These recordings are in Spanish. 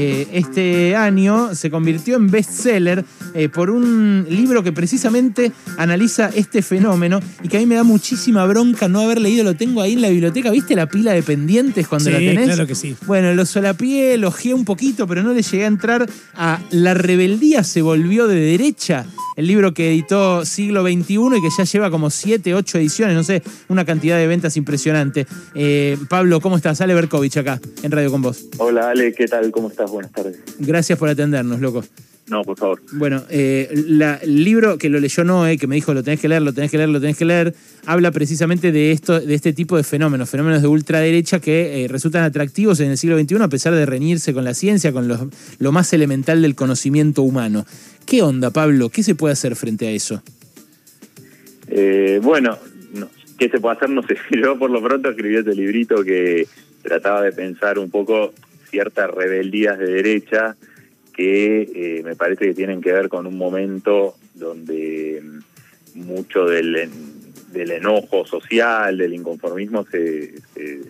Eh, este año se convirtió en bestseller eh, por un libro que precisamente analiza este fenómeno y que a mí me da muchísima bronca no haber leído. Lo tengo ahí en la biblioteca. ¿Viste la pila de pendientes cuando Sí, la tenés? claro que sí. Bueno, lo solapié, elogié un poquito, pero no le llegué a entrar a La rebeldía se volvió de derecha. El libro que editó Siglo XXI y que ya lleva como 7, 8 ediciones, no sé, una cantidad de ventas impresionante. Eh, Pablo, ¿cómo estás? Ale Berkovich acá, en Radio con vos. Hola Ale, ¿qué tal? ¿Cómo estás? Buenas tardes. Gracias por atendernos, loco. No, por favor. Bueno, eh, la- el libro que lo leyó Noé, que me dijo lo tenés que leer, lo tenés que leer, lo tenés que leer, habla precisamente de esto, de este tipo de fenómenos, fenómenos de ultraderecha que eh, resultan atractivos en el siglo XXI a pesar de reñirse con la ciencia, con los- lo más elemental del conocimiento humano. ¿Qué onda, Pablo? ¿Qué se puede hacer frente a eso? Eh, bueno, no, ¿qué se puede hacer? No sé. Yo por lo pronto escribí este librito que trataba de pensar un poco ciertas rebeldías de derecha que eh, me parece que tienen que ver con un momento donde mm, mucho del, del enojo social, del inconformismo se, se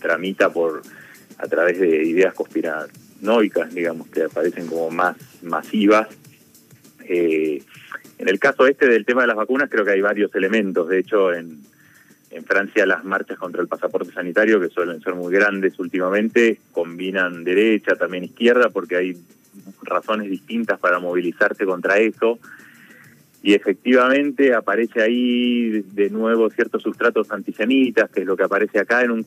tramita por a través de ideas conspiranoicas, digamos, que aparecen como más masivas. Eh, en el caso este del tema de las vacunas creo que hay varios elementos. De hecho, en, en Francia las marchas contra el pasaporte sanitario, que suelen ser muy grandes últimamente, combinan derecha, también izquierda, porque hay razones distintas para movilizarse contra eso. Y efectivamente aparece ahí de nuevo ciertos sustratos antisemitas, que es lo que aparece acá en un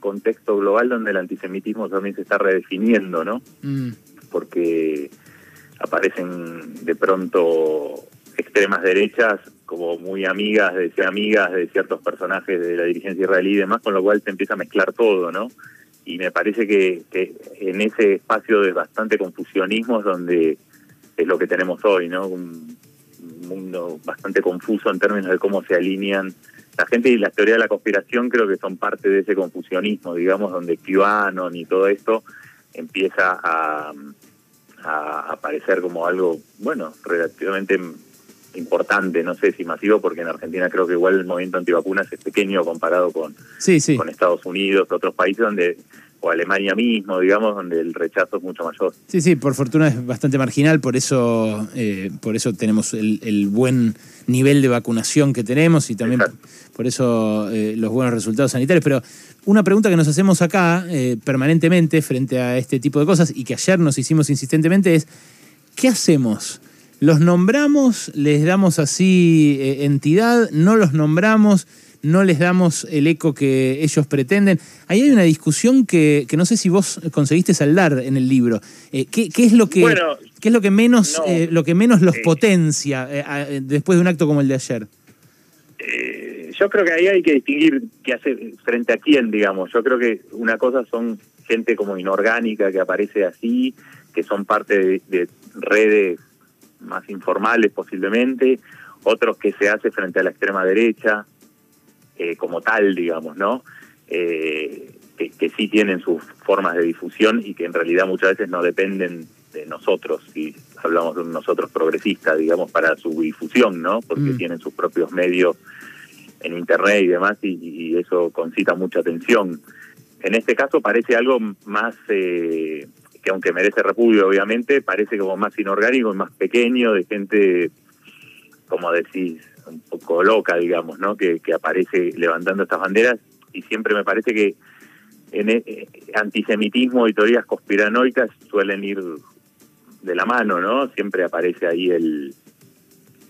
contexto global donde el antisemitismo también se está redefiniendo, ¿no? Mm, porque aparecen de pronto extremas derechas muy amigas de ser amigas de ciertos personajes de la dirigencia israelí y demás, con lo cual se empieza a mezclar todo, ¿no? Y me parece que, en ese espacio de bastante confusionismo es donde es lo que tenemos hoy, ¿no? Un, un mundo bastante confuso en términos de cómo se alinean la gente y las teorías de la conspiración creo que son parte de ese confusionismo, digamos, donde QAnon y todo esto empieza a aparecer como algo, bueno, relativamente importante, no sé si masivo, porque en Argentina creo que igual el movimiento antivacunas es pequeño comparado con, Sí, sí. con Estados Unidos, otros países donde, o Alemania mismo, digamos, donde el rechazo es mucho mayor. Sí, sí, por fortuna es bastante marginal, por eso, eh, por eso tenemos el, el buen nivel de vacunación que tenemos y también Exacto. por eso eh, los buenos resultados sanitarios. Pero una pregunta que nos hacemos acá eh, permanentemente frente a este tipo de cosas y que ayer nos hicimos insistentemente es, ¿qué hacemos? ¿Los nombramos? ¿Les damos así eh, entidad? ¿No los nombramos? ¿No les damos el eco que ellos pretenden? Ahí hay una discusión que, que no sé si vos conseguiste saldar en el libro. Eh, ¿qué, qué es lo que, Bueno, qué es lo que menos, no. eh, lo que menos los potencia a- después de un acto como el de ayer? Eh, yo creo que ahí hay que distinguir qué hace frente a quién, digamos. Yo creo que una cosa son gente como inorgánica que aparece así, que son parte de, de redes más informales posiblemente, otros que se hace frente a la extrema derecha, eh, como tal, digamos, ¿no? Eh, que, que sí tienen sus formas de difusión y que en realidad muchas veces no dependen de nosotros, si hablamos de un nosotros progresista, digamos, para su difusión, ¿no? Porque Mm. tienen sus propios medios en internet y demás y, y eso concita mucha atención. En este caso parece algo más, eh, que aunque merece repudio obviamente, parece como más inorgánico y más pequeño, de gente, como decís, un poco loca, digamos, ¿no? Que, que aparece levantando estas banderas y siempre me parece que en e- eh, antisemitismo y teorías conspiranoicas suelen ir de la mano, ¿no? Siempre aparece ahí el...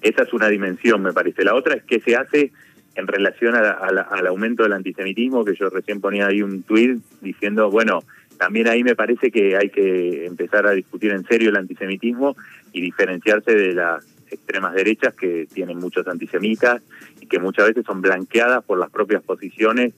Esa es una dimensión, me parece. La otra es que se hace en relación a la- al aumento del antisemitismo, que yo recién ponía ahí un tuit diciendo, bueno, también ahí me parece que hay que empezar a discutir en serio el antisemitismo y diferenciarse de las extremas derechas que tienen muchos antisemitas y que muchas veces son blanqueadas por las propias posiciones,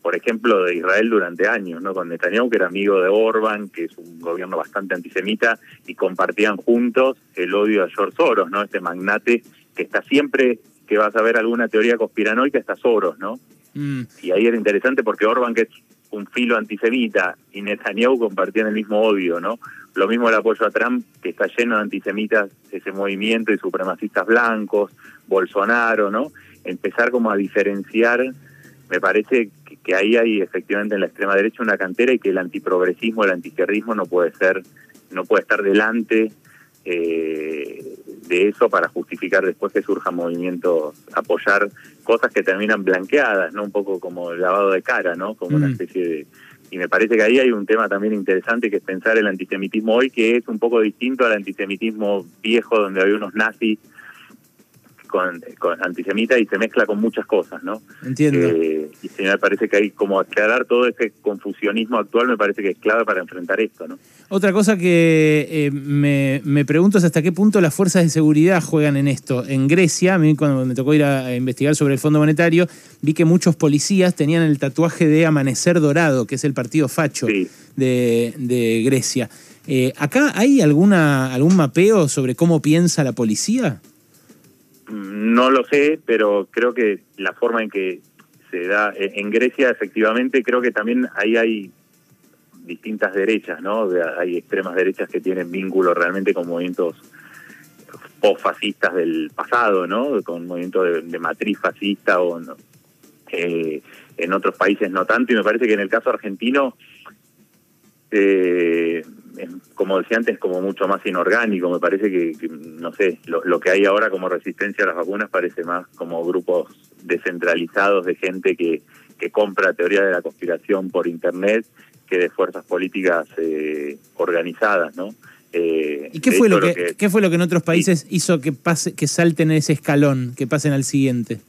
por ejemplo, de Israel durante años, ¿no? Con Netanyahu, que era amigo de Orban, que es un gobierno bastante antisemita, y compartían juntos el odio a George Soros, ¿no? Este magnate que está siempre que vas a ver alguna teoría conspiranoica, está Soros, ¿no? Mm, Y ahí era interesante porque Orban, que es un filo antisemita, y Netanyahu compartían el mismo odio, ¿no? Lo mismo el apoyo a Trump, que está lleno de antisemitas, ese movimiento y supremacistas blancos, Bolsonaro, ¿no? Empezar como a diferenciar, me parece que, ahí hay efectivamente en la extrema derecha una cantera y que el antiprogresismo, el antiizquierdismo no puede ser no puede estar delante eh, de eso para justificar después que surjan movimientos, apoyar cosas que terminan blanqueadas, ¿no? Un poco como el lavado de cara, ¿no? Como una mm. especie de... Y me parece que ahí hay un tema también interesante que es pensar el antisemitismo hoy, que es un poco distinto al antisemitismo viejo donde había unos nazis con, antisemita y se mezcla con muchas cosas, ¿no? Entiendo. Eh, y se me parece que hay como aclarar todo ese confusionismo actual, me parece que es clave para enfrentar esto, ¿no? Otra cosa que eh, me, me, pregunto es hasta qué punto las fuerzas de seguridad juegan en esto. En Grecia, a mí cuando me tocó ir a, investigar sobre el Fondo Monetario, vi que muchos policías tenían el tatuaje de Amanecer Dorado, que es el partido facho de, de, Grecia. Eh, ¿Acá hay alguna, algún mapeo sobre cómo piensa la policía? No lo sé, pero creo que la forma en que se da en Grecia, efectivamente, creo que también ahí hay distintas derechas, ¿no? Hay extremas derechas que tienen vínculo realmente con movimientos post-fascistas del pasado, ¿no? Con movimientos de, matriz fascista o eh, en otros países no tanto. Y me parece que en el caso argentino eh, como decía antes, como mucho más inorgánico. Me parece que, no sé, lo, que hay ahora como resistencia a las vacunas parece más como grupos descentralizados de gente que, que compra teoría de la conspiración por Internet que de fuerzas políticas eh, organizadas, ¿no? Eh, ¿Y qué fue, lo que, qué fue lo que en otros países hizo que, pase, que salten ese escalón, que pasen al siguiente?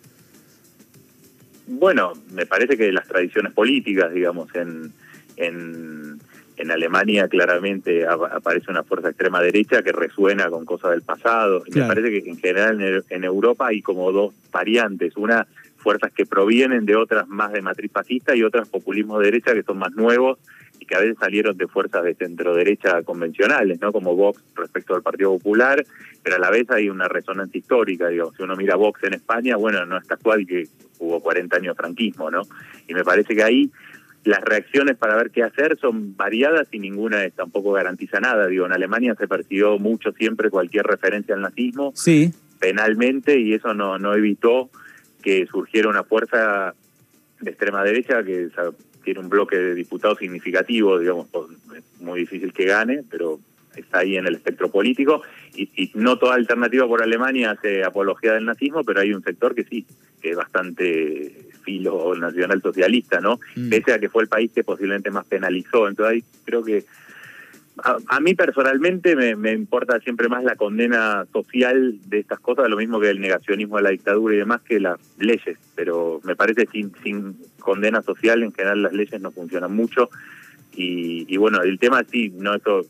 Bueno, me parece que las tradiciones políticas, digamos, en, en en Alemania claramente aparece una fuerza extrema derecha que resuena con cosas del pasado. Me parece que en general en, Europa hay como dos variantes, una fuerzas que provienen de otras más de matriz fascista y otras populismo de derecha que son más nuevos y que a veces salieron de fuerzas de centro derecha convencionales, ¿no? Como Vox respecto al Partido Popular, pero a la vez hay una resonancia histórica, digo, si uno mira Vox en España, bueno, no es casual que hubo 40 años de franquismo, ¿no? Y me parece que ahí las reacciones para ver qué hacer son variadas y ninguna es, tampoco garantiza nada. Digo, en Alemania se persiguió mucho siempre cualquier referencia al nazismo sí. penalmente y eso no, no evitó que surgiera una fuerza de extrema derecha que tiene un bloque de diputados significativo, digamos, es muy difícil que gane, pero está ahí en el espectro político y, y, no toda alternativa por Alemania hace apología del nazismo, pero hay un sector que sí, que es bastante filo nacional socialista, ¿no? Mm. Pese a que fue el país que posiblemente más penalizó. Entonces ahí creo que a, mí personalmente me, importa siempre más la condena social de estas cosas, lo mismo que el negacionismo de la dictadura y demás, que las leyes. Pero me parece sin, sin condena social en general las leyes no funcionan mucho. Y, y bueno, el tema sí, no esto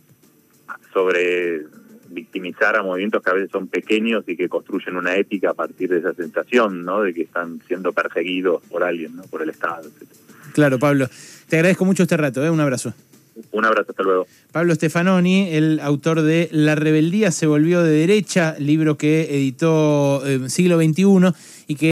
sobre victimizar a movimientos que a veces son pequeños y que construyen una ética a partir de esa sensación, ¿no? De que están siendo perseguidos por alguien, ¿no? Por el Estado. Claro, Pablo. Te agradezco mucho este rato, ¿eh? Un abrazo. Un abrazo, hasta luego. Pablo Stefanoni, el autor de La rebeldía se volvió de derecha, libro que editó eh, Siglo XXI y que